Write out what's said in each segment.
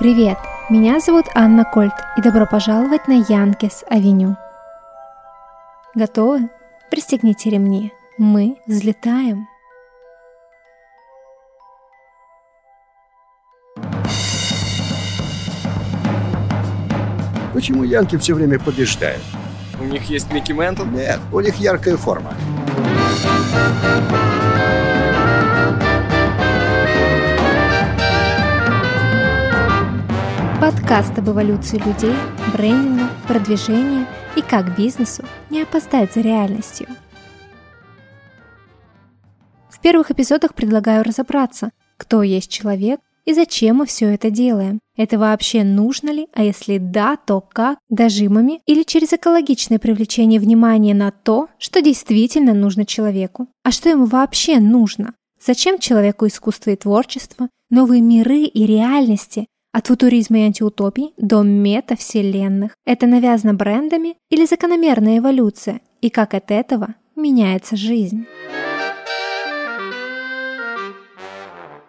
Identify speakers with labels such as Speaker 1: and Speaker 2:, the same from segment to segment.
Speaker 1: Привет! Меня зовут Анна Кольт и добро пожаловать на Янкес Авеню. Готовы? Пристегните ремни. Мы взлетаем.
Speaker 2: Почему Янки все время побеждают?
Speaker 3: У них есть Микки Ментл?
Speaker 2: Нет, у них яркая форма.
Speaker 1: Подкаст об эволюции людей, брендинга, продвижении и как бизнесу не опоздать за реальностью. В первых эпизодах предлагаю разобраться, кто есть человек и зачем мы все это делаем. Это вообще нужно ли, а если да, то как, дожимами или через экологичное привлечение внимания на то, что действительно нужно человеку. А что ему вообще нужно? Зачем человеку искусство и творчество, новые миры и реальности, от футуризма и антиутопий до метавселенных. Это навязано брендами или закономерная эволюция, и как от этого меняется жизнь.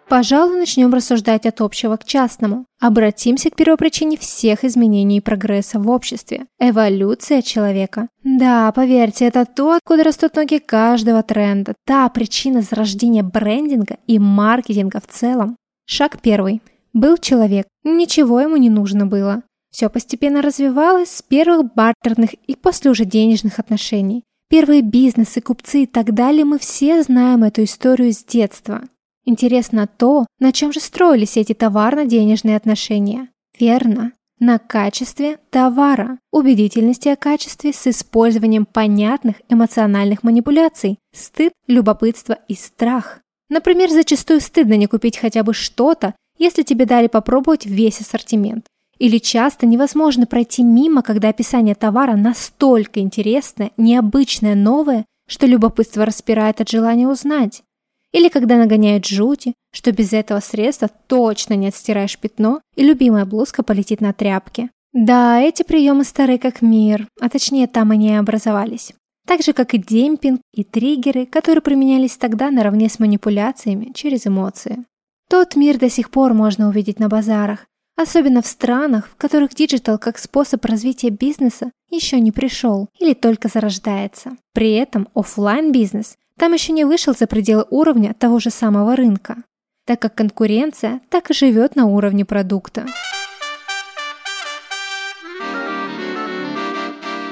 Speaker 1: Пожалуй, начнем рассуждать от общего к частному. Обратимся к первопричине всех изменений и прогресса в обществе – эволюция человека. Да, поверьте, это то, откуда растут ноги каждого тренда, та причина зарождения брендинга и маркетинга в целом. Шаг первый – был человек, ничего ему не нужно было. Все постепенно развивалось с первых бартерных и после уже денежных отношений. Первые бизнесы, купцы и так далее, мы все знаем эту историю с детства. Интересно то, на чем же строились эти товарно-денежные отношения. Верно, на качестве товара, убедительности о качестве с использованием понятных эмоциональных манипуляций, стыд, любопытство и страх. Например, зачастую стыдно не купить хотя бы что-то, если тебе дали попробовать весь ассортимент. Или часто невозможно пройти мимо, когда описание товара настолько интересное, необычное, новое, что любопытство распирает от желания узнать. Или когда нагоняют жути, что без этого средства точно не отстираешь пятно, и любимая блузка полетит на тряпке. Да, эти приемы стары как мир, а точнее там они и образовались. Так же, как и демпинг и триггеры, которые применялись тогда наравне с манипуляциями через эмоции. Тот мир до сих пор можно увидеть на базарах, особенно в странах, в которых digital как способ развития бизнеса еще не пришел или только зарождается. При этом офлайн бизнес там еще не вышел за пределы уровня того же самого рынка, так как конкуренция так и живет на уровне продукта.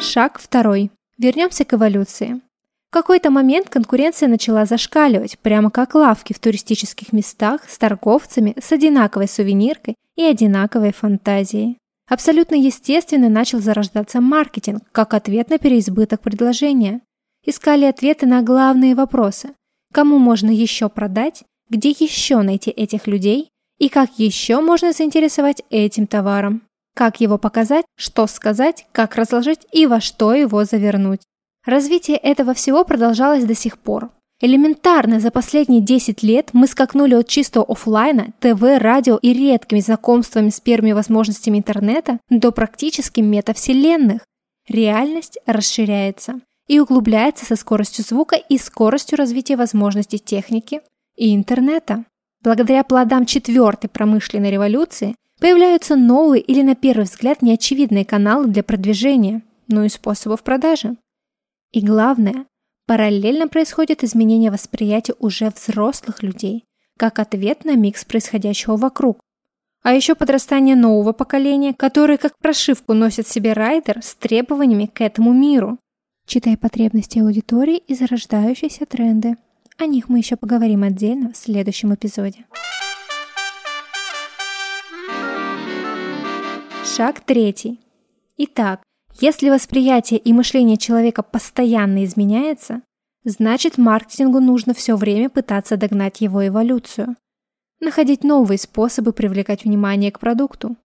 Speaker 1: Шаг второй. Вернемся к эволюции какой-то момент конкуренция начала зашкаливать, прямо как лавки в туристических местах с торговцами с одинаковой сувениркой и одинаковой фантазией. Абсолютно естественно начал зарождаться маркетинг, как ответ на переизбыток предложения. Искали ответы на главные вопросы. Кому можно еще продать, где еще найти этих людей и как еще можно заинтересовать этим товаром. Как его показать, что сказать, как разложить и во что его завернуть. Развитие этого всего продолжалось до сих пор. Элементарно за последние 10 лет мы скакнули от чистого офлайна, ТВ, радио и редкими знакомствами с первыми возможностями интернета до практически метавселенных. Реальность расширяется и углубляется со скоростью звука и скоростью развития возможностей техники и интернета. Благодаря плодам четвертой промышленной революции появляются новые или на первый взгляд неочевидные каналы для продвижения, ну и способов продажи. И главное, параллельно происходит изменение восприятия уже взрослых людей, как ответ на микс происходящего вокруг. А еще подрастание нового поколения, которое как прошивку носит себе райдер с требованиями к этому миру. Читая потребности аудитории и зарождающиеся тренды. О них мы еще поговорим отдельно в следующем эпизоде. Шаг третий. Итак, если восприятие и мышление человека постоянно изменяется, значит маркетингу нужно все время пытаться догнать его эволюцию, находить новые способы привлекать внимание к продукту.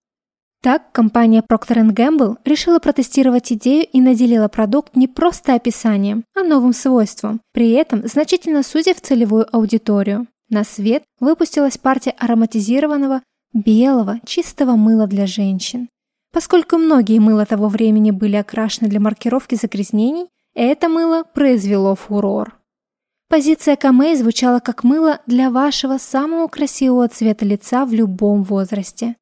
Speaker 1: Так, компания Procter Gamble решила протестировать идею и наделила продукт не просто описанием, а новым свойством, при этом значительно сузив целевую аудиторию. На свет выпустилась партия ароматизированного белого чистого мыла для женщин. Поскольку многие мыла того времени были окрашены для маркировки загрязнений, это мыло произвело фурор. Позиция Камей звучала как мыло для вашего самого красивого цвета лица в любом возрасте.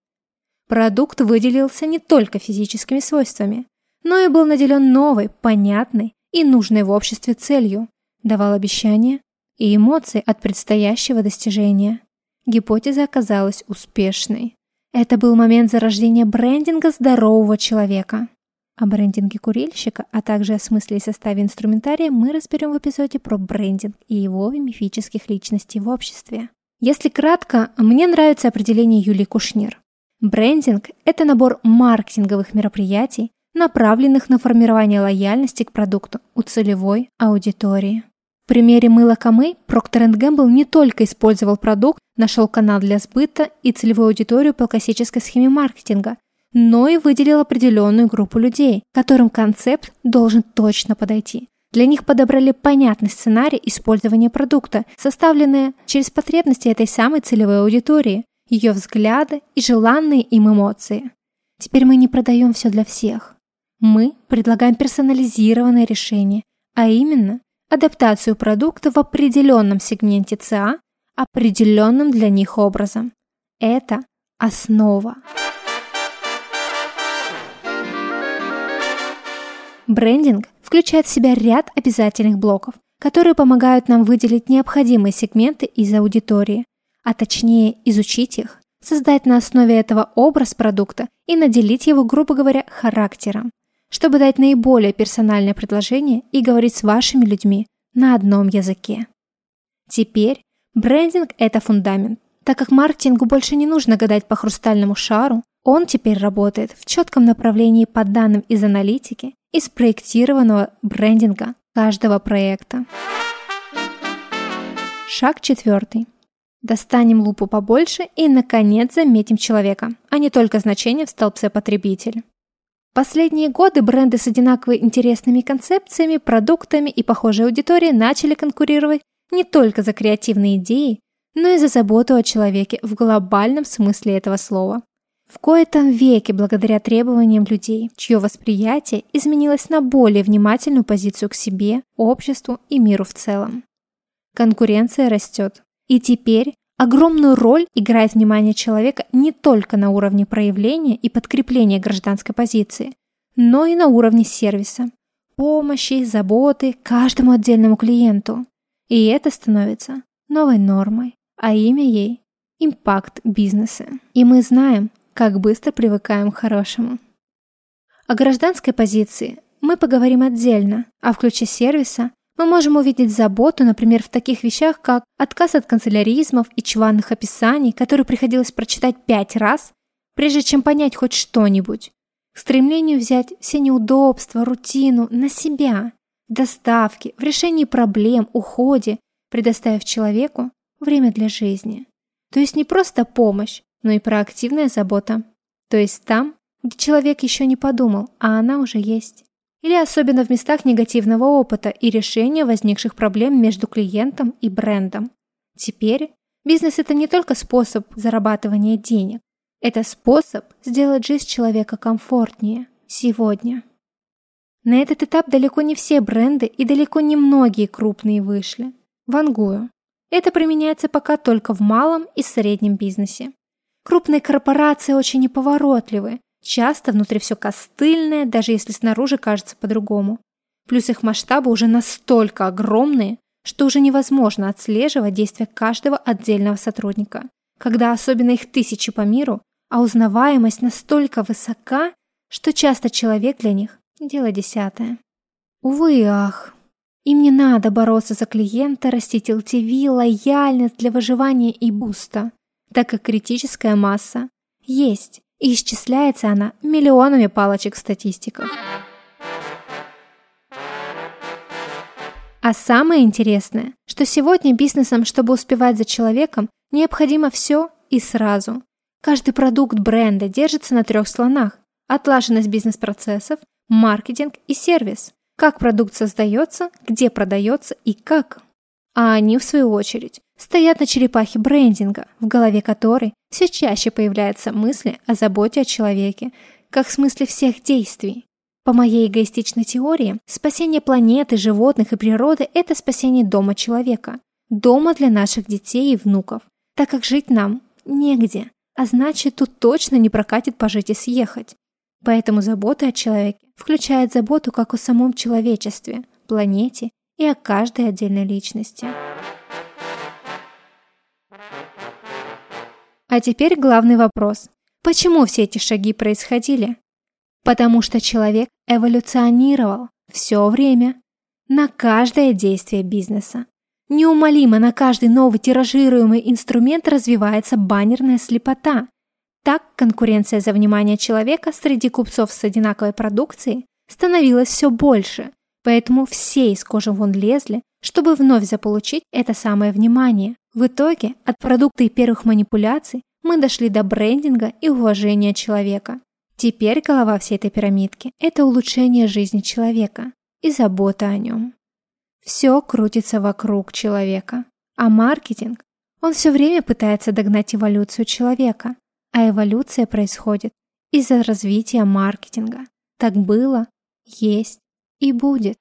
Speaker 1: Продукт выделился не только физическими свойствами, но и был наделен новой, понятной и нужной в обществе целью, давал обещания и эмоции от предстоящего достижения. Гипотеза оказалась успешной. Это был момент зарождения брендинга здорового человека. О брендинге курильщика, а также о смысле и составе инструментария мы разберем в эпизоде про брендинг и его мифических личностей в обществе. Если кратко, мне нравится определение Юлии Кушнир. Брендинг – это набор маркетинговых мероприятий, направленных на формирование лояльности к продукту у целевой аудитории. В примере мыла Камей Procter Gamble не только использовал продукт, нашел канал для сбыта и целевую аудиторию по классической схеме маркетинга – но и выделил определенную группу людей, которым концепт должен точно подойти. Для них подобрали понятный сценарий использования продукта, составленный через потребности этой самой целевой аудитории, ее взгляды и желанные им эмоции. Теперь мы не продаем все для всех. Мы предлагаем персонализированное решение, а именно адаптацию продукта в определенном сегменте ЦА определенным для них образом. Это основа. Брендинг включает в себя ряд обязательных блоков, которые помогают нам выделить необходимые сегменты из аудитории, а точнее изучить их, создать на основе этого образ продукта и наделить его, грубо говоря, характером, чтобы дать наиболее персональное предложение и говорить с вашими людьми на одном языке. Теперь брендинг – это фундамент. Так как маркетингу больше не нужно гадать по хрустальному шару, он теперь работает в четком направлении по данным из аналитики и спроектированного брендинга каждого проекта. Шаг четвертый. Достанем лупу побольше и, наконец, заметим человека, а не только значение в столбце потребитель. Последние годы бренды с одинаково интересными концепциями, продуктами и похожей аудиторией начали конкурировать не только за креативные идеи, но и за заботу о человеке в глобальном смысле этого слова. В кои-то веке, благодаря требованиям людей, чье восприятие изменилось на более внимательную позицию к себе, обществу и миру в целом. Конкуренция растет. И теперь огромную роль играет внимание человека не только на уровне проявления и подкрепления гражданской позиции, но и на уровне сервиса, помощи, заботы каждому отдельному клиенту. И это становится новой нормой, а имя ей – импакт бизнеса. И мы знаем, как быстро привыкаем к хорошему. О гражданской позиции мы поговорим отдельно, а в ключе сервиса мы можем увидеть заботу, например, в таких вещах, как отказ от канцеляризмов и чванных описаний, которые приходилось прочитать пять раз, прежде чем понять хоть что-нибудь, к стремлению взять все неудобства, рутину на себя, в доставке, в решении проблем, уходе, предоставив человеку время для жизни. То есть не просто помощь, но и проактивная забота. То есть там, где человек еще не подумал, а она уже есть. Или особенно в местах негативного опыта и решения возникших проблем между клиентом и брендом. Теперь бизнес – это не только способ зарабатывания денег. Это способ сделать жизнь человека комфортнее сегодня. На этот этап далеко не все бренды и далеко не многие крупные вышли. Вангую. Это применяется пока только в малом и среднем бизнесе. Крупные корпорации очень неповоротливы. Часто внутри все костыльное, даже если снаружи кажется по-другому. Плюс их масштабы уже настолько огромные, что уже невозможно отслеживать действия каждого отдельного сотрудника. Когда особенно их тысячи по миру, а узнаваемость настолько высока, что часто человек для них – дело десятое. Увы ах. Им не надо бороться за клиента, растить LTV, лояльность для выживания и буста так как критическая масса есть, и исчисляется она миллионами палочек в статистиках. А самое интересное, что сегодня бизнесом, чтобы успевать за человеком, необходимо все и сразу. Каждый продукт бренда держится на трех слонах. Отлаженность бизнес-процессов, маркетинг и сервис. Как продукт создается, где продается и как. А они, в свою очередь, стоят на черепахе брендинга, в голове которой все чаще появляются мысли о заботе о человеке, как в смысле всех действий. По моей эгоистичной теории, спасение планеты, животных и природы – это спасение дома человека. Дома для наших детей и внуков. Так как жить нам негде. А значит, тут точно не прокатит пожить и съехать. Поэтому забота о человеке включает заботу как о самом человечестве, планете и о каждой отдельной личности. А теперь главный вопрос. Почему все эти шаги происходили? Потому что человек эволюционировал все время на каждое действие бизнеса. Неумолимо на каждый новый тиражируемый инструмент развивается баннерная слепота. Так конкуренция за внимание человека среди купцов с одинаковой продукцией становилась все больше, поэтому все из кожи вон лезли, чтобы вновь заполучить это самое внимание. В итоге от продукта и первых манипуляций мы дошли до брендинга и уважения человека. Теперь голова всей этой пирамидки – это улучшение жизни человека и забота о нем. Все крутится вокруг человека. А маркетинг, он все время пытается догнать эволюцию человека, а эволюция происходит из-за развития маркетинга. Так было, есть и будет.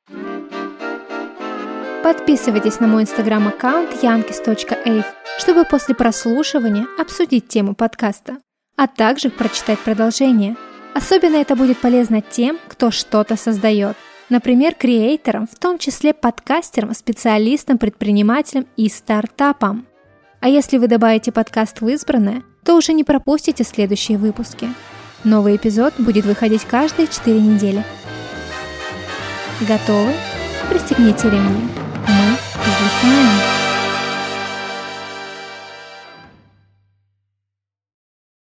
Speaker 1: Подписывайтесь на мой инстаграм-аккаунт yankis.ave, чтобы после прослушивания обсудить тему подкаста, а также прочитать продолжение. Особенно это будет полезно тем, кто что-то создает – Например, креаторам, в том числе подкастерам, специалистам, предпринимателям и стартапам. А если вы добавите подкаст в избранное, то уже не пропустите следующие выпуски. Новый эпизод будет выходить каждые 4 недели. Готовы? Пристегните ремни. Мы взлетаем.